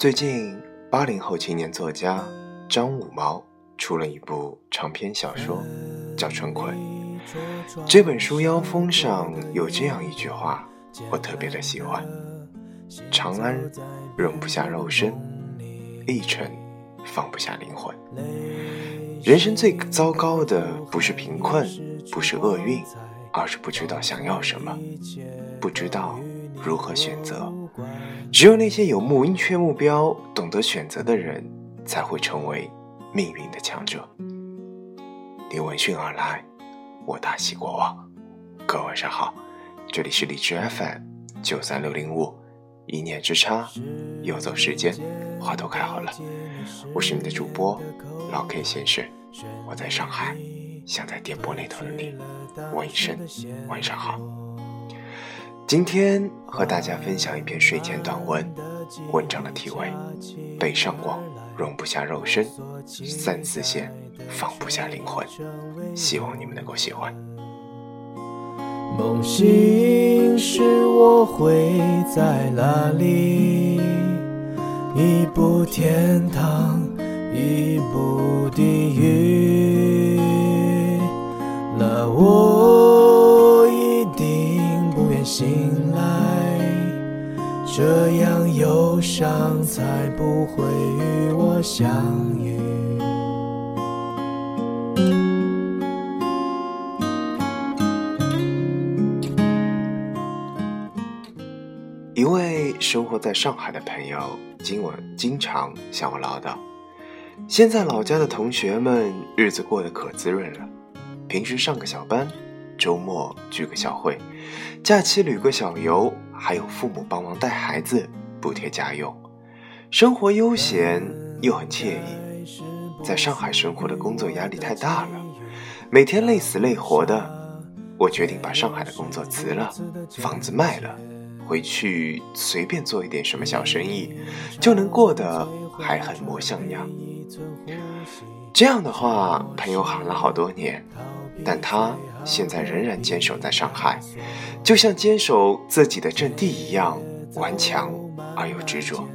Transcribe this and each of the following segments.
最近，八零后青年作家张五毛出了一部长篇小说，叫《春困》。这本书腰封上有这样一句话，我特别的喜欢：“长安容不下肉身，一城放不下灵魂。”人生最糟糕的不是贫困，不是厄运，而是不知道想要什么，不知道如何选择。只有那些有明确目标、懂得选择的人，才会成为命运的强者。你闻讯而来，我大喜过望。各位晚上好，这里是荔枝 FM 九三六零五，一念之差，游走时间，花都开好了。我是你的主播老 K 先生，我在上海，想在电波那头的你问一声晚上好。今天和大家分享一篇睡前短文，文章的题为《北上广容不下肉身，三四线放不下灵魂》，希望你们能够喜欢。梦醒时我会在哪里？一步天堂，一步地狱。那我醒来，这样忧伤才不会与我相遇。一位生活在上海的朋友，今晚经常向我唠叨：现在老家的同学们日子过得可滋润了，平时上个小班，周末聚个小会，假期旅个小游，还有父母帮忙带孩子，补贴家用，生活悠闲又很惬意。在上海生活的工作压力太大了，每天累死累活的，我决定把上海的工作辞了，房子卖了。回去随便做一点什么小生意，就能过得还很模像样。这样的话，朋友喊了好多年，但他现在仍然坚守在上海，就像坚守自己的阵地一样顽强而又执着。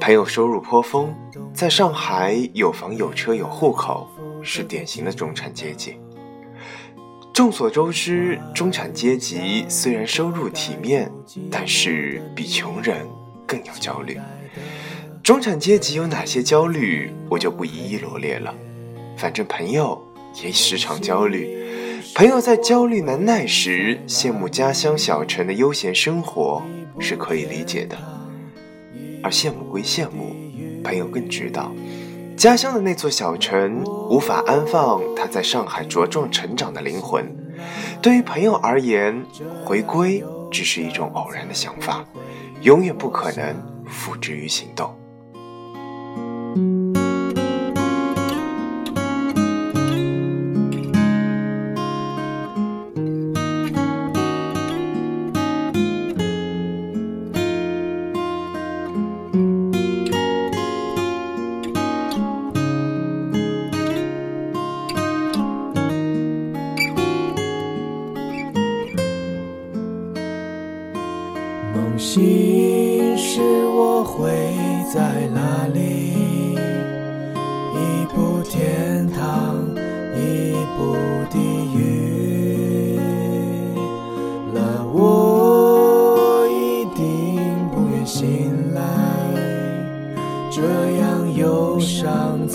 朋友收入颇丰，在上海有房有车有户口，是典型的中产阶级。众所周知，中产阶级虽然收入体面，但是比穷人更要焦虑。中产阶级有哪些焦虑，我就不一一罗列了。反正朋友也时常焦虑，朋友在焦虑难耐时羡慕家乡小城的悠闲生活是可以理解的。而羡慕归羡慕，朋友更知道。家乡的那座小城无法安放他在上海茁壮成长的灵魂。对于朋友而言，回归只是一种偶然的想法，永远不可能付之于行动。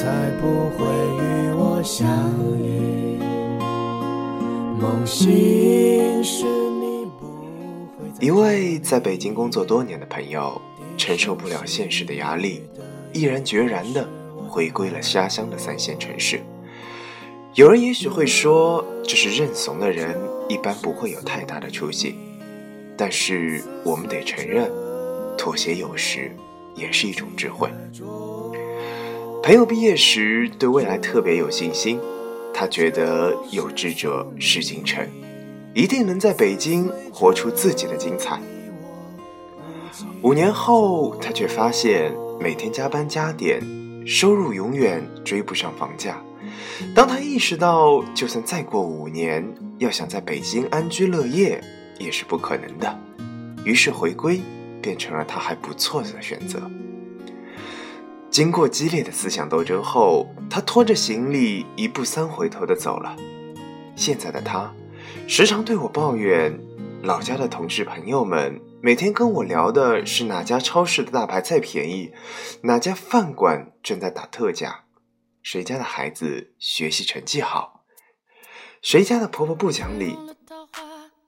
才不会与我相遇。梦醒时。你不会一位在北京工作多年的朋友，承受不了现实的压力，毅然决然地回归了家乡的三线城市。有人也许会说，这是认怂的人一般不会有太大的出息。但是我们得承认，妥协有时也是一种智慧。朋友毕业时对未来特别有信心，他觉得有志者事竟成。一定能在北京活出自己的精彩。五年后，他却发现每天加班加点，收入永远追不上房价。当他意识到，就算再过五年，要想在北京安居乐业也是不可能的，于是回归，变成了他还不错的选择。经过激烈的思想斗争后，他拖着行李一步三回头的走了。现在的他，时常对我抱怨，老家的同事朋友们每天跟我聊的是哪家超市的大白菜便宜，哪家饭馆正在打特价，谁家的孩子学习成绩好，谁家的婆婆不讲理。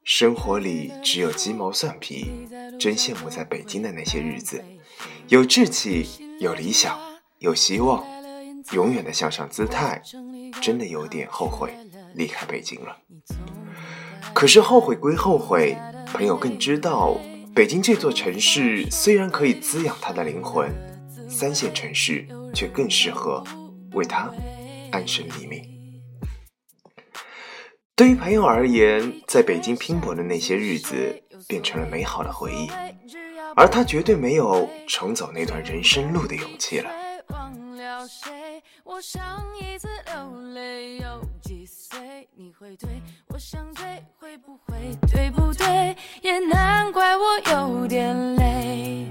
生活里只有鸡毛蒜皮，真羡慕在北京的那些日子，有志气，有理想，有希望，永远的向上姿态，真的有点后悔离开北京了。可是后悔归后悔，朋友更知道，北京这座城市虽然可以滋养他的灵魂，三线城市却更适合为他安身立命。对于朋友而言，在北京拼搏的那些日子变成了美好的回忆，而他绝对没有重走那段人生路的勇气了。也难怪我有点累。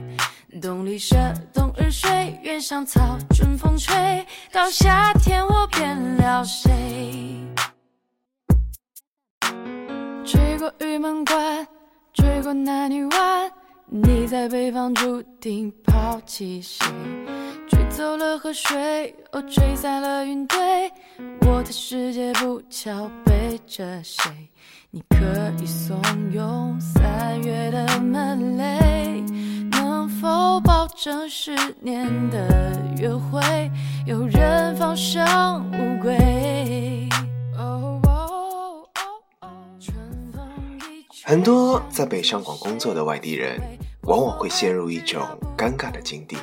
冬里舍，冬日睡，原上草，春风吹，到夏天我变了谁？过玉门关，追过南泥湾，你在北方注定抛弃谁？吹走了河水，哦，吹散了云堆，我的世界不巧背着谁？你可以怂恿三月的门雷，能否保证十年的约会有人放生乌龟？很多在北上广工作的外地人，往往会陷入一种尴尬的境地：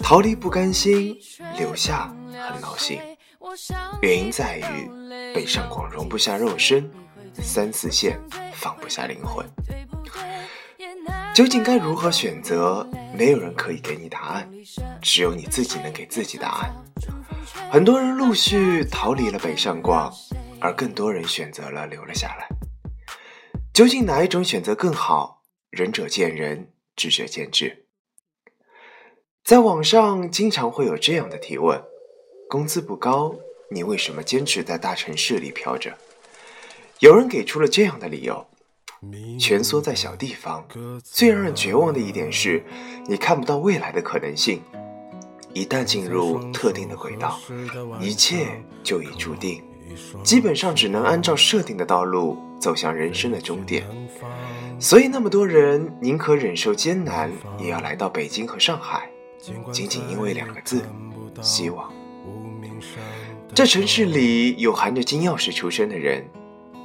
逃离不甘心，留下很闹心。原因在于北上广容不下肉身，三四线放不下灵魂。究竟该如何选择？没有人可以给你答案，只有你自己能给自己答案。很多人陆续逃离了北上广，而更多人选择了留了下来。究竟哪一种选择更好？仁者见仁，智者见智。在网上经常会有这样的提问：工资不高，你为什么坚持在大城市里飘着？有人给出了这样的理由：蜷缩在小地方，最让人绝望的一点是，你看不到未来的可能性。一旦进入特定的轨道，一切就已注定。基本上只能按照设定的道路走向人生的终点，所以那么多人宁可忍受艰难，也要来到北京和上海，仅仅因为两个字：希望。这城市里有含着金钥匙出生的人，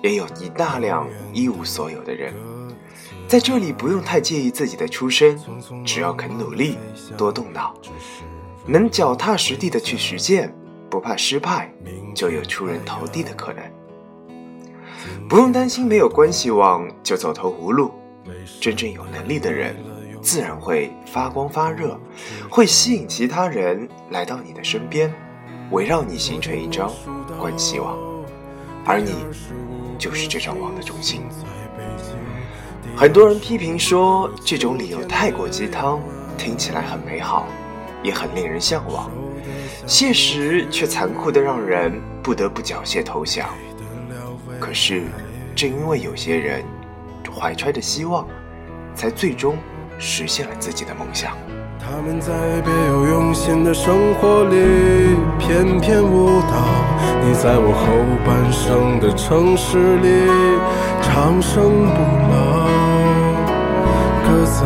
也有一大量一无所有的人。在这里不用太介意自己的出身，只要肯努力，多动脑，能脚踏实地的去实践。不怕失败，就有出人头地的可能。不用担心没有关系网就走投无路。真正有能力的人，自然会发光发热，会吸引其他人来到你的身边，围绕你形成一张关系网，而你就是这张网的中心。很多人批评说，这种理由太过鸡汤，听起来很美好，也很令人向往。现实却残酷的让人不得不缴械投降。可是，正因为有些人怀揣着希望，才最终实现了自己的梦想。他们在别有用心的生活里翩翩舞蹈，你在我后半生的城市里长生不老，鸽子，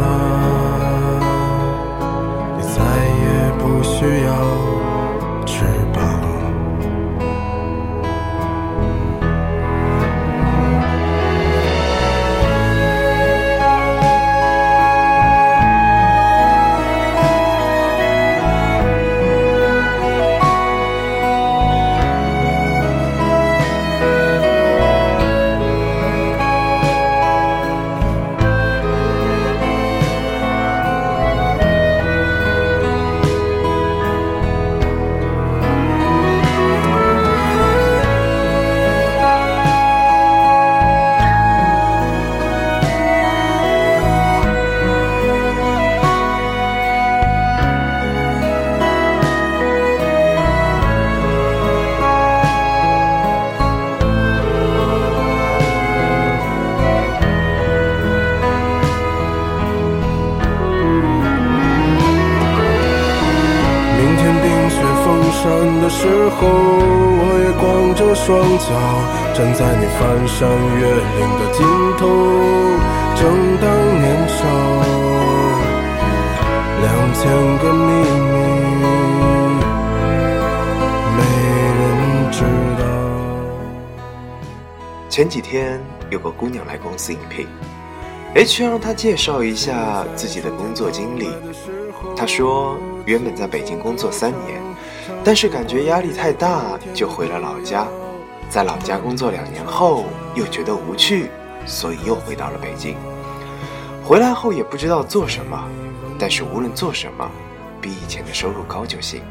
候，我也光着双脚站在你翻山越岭的尽头，正当年少，两千个秘密，没人知道。前几天有个姑娘来公司应聘，H 让她介绍一下自己的工作经历。她说，原本在北京工作三年，但是感觉压力太大，就回了老家。在老家工作两年后，又觉得无趣，所以又回到了北京。回来后也不知道做什么，但是无论做什么，比以前的收入高就行。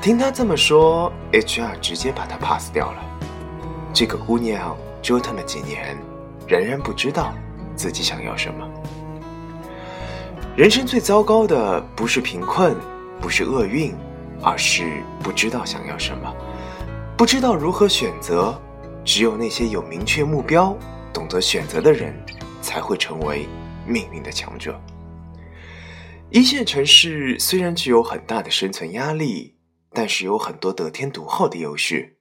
听她这么说，HR 直接把她 pass 掉了。这个姑娘折腾了几年，仍然不知道自己想要什么。人生最糟糕的不是贫困，不是厄运，而是不知道想要什么，不知道如何选择。只有那些有明确目标、懂得选择的人，才会成为命运的强者。一线城市虽然具有很大的生存压力，但是有很多得天独厚的优势。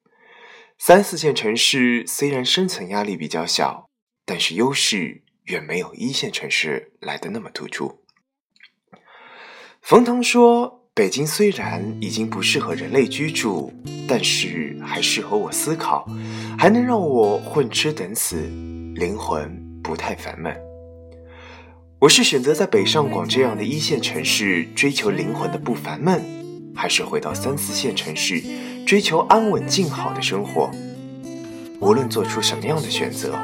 三四线城市虽然生存压力比较小，但是优势远没有一线城市来的那么突出。冯唐说。北京虽然已经不适合人类居住，但是还适合我思考，还能让我混吃等死，灵魂不太烦闷。我是选择在北上广这样的一线城市追求灵魂的不烦闷，还是回到三四线城市追求安稳静好的生活？无论做出什么样的选择，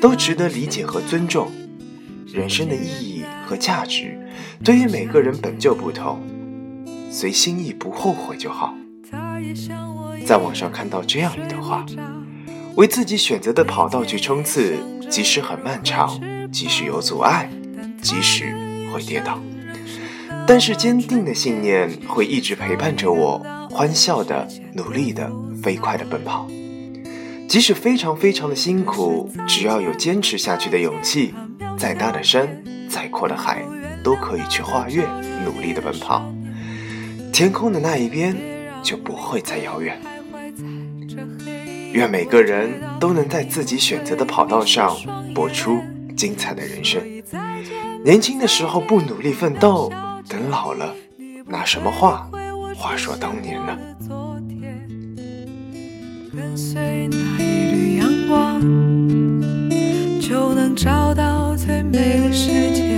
都值得理解和尊重。人生的意义和价值，对于每个人本就不同。随心意，不后悔就好。在网上看到这样一段话：为自己选择的跑道去冲刺，即使很漫长，即使有阻碍，即使会跌倒，但是坚定的信念会一直陪伴着我，欢笑的、努力的、飞快的奔跑。即使非常非常的辛苦，只要有坚持下去的勇气，再大的山，再阔的海，都可以去跨越，努力的奔跑。天空的那一边就不会再遥远。愿每个人都能在自己选择的跑道上搏出精彩的人生。年轻的时候不努力奋斗，等老了拿什么话话说当年呢？跟随那一缕阳光，就能找到最美的世界。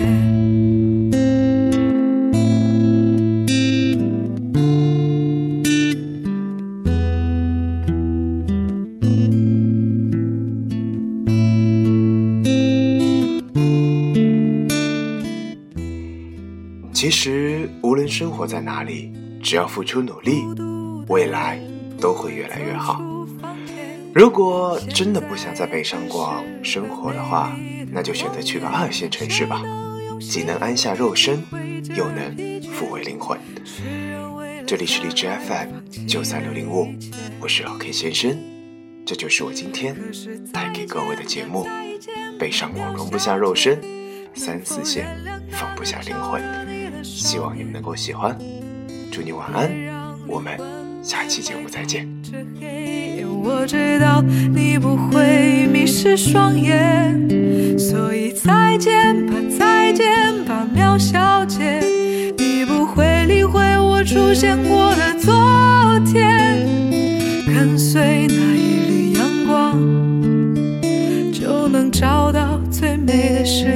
其实，无论生活在哪里，只要付出努力，未来都会越来越好。如果真的不想在北上广生活的话，那就选择去个二线城市吧，既能安下肉身，又能抚慰灵魂。这里是荔枝 FM 九三六零五，我是老 K 先生，这就是我今天带给各位的节目。北上广容不下肉身，三四线放不下灵魂。希望你们能够喜欢，祝你晚安，我们下期节目再见。我知道你不会迷失双眼，所以再见吧，再见吧，苗小姐。你不会理会我出现过的昨天，跟随那一缕阳光，就能找到最美的世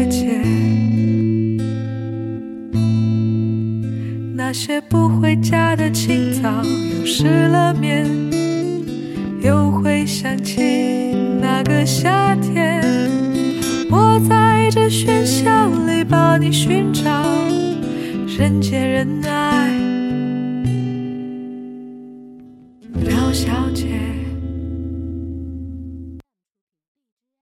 些不回家的清早，又失了眠，又会想起那个夏天。我在这喧嚣里把你寻找，人见人爱，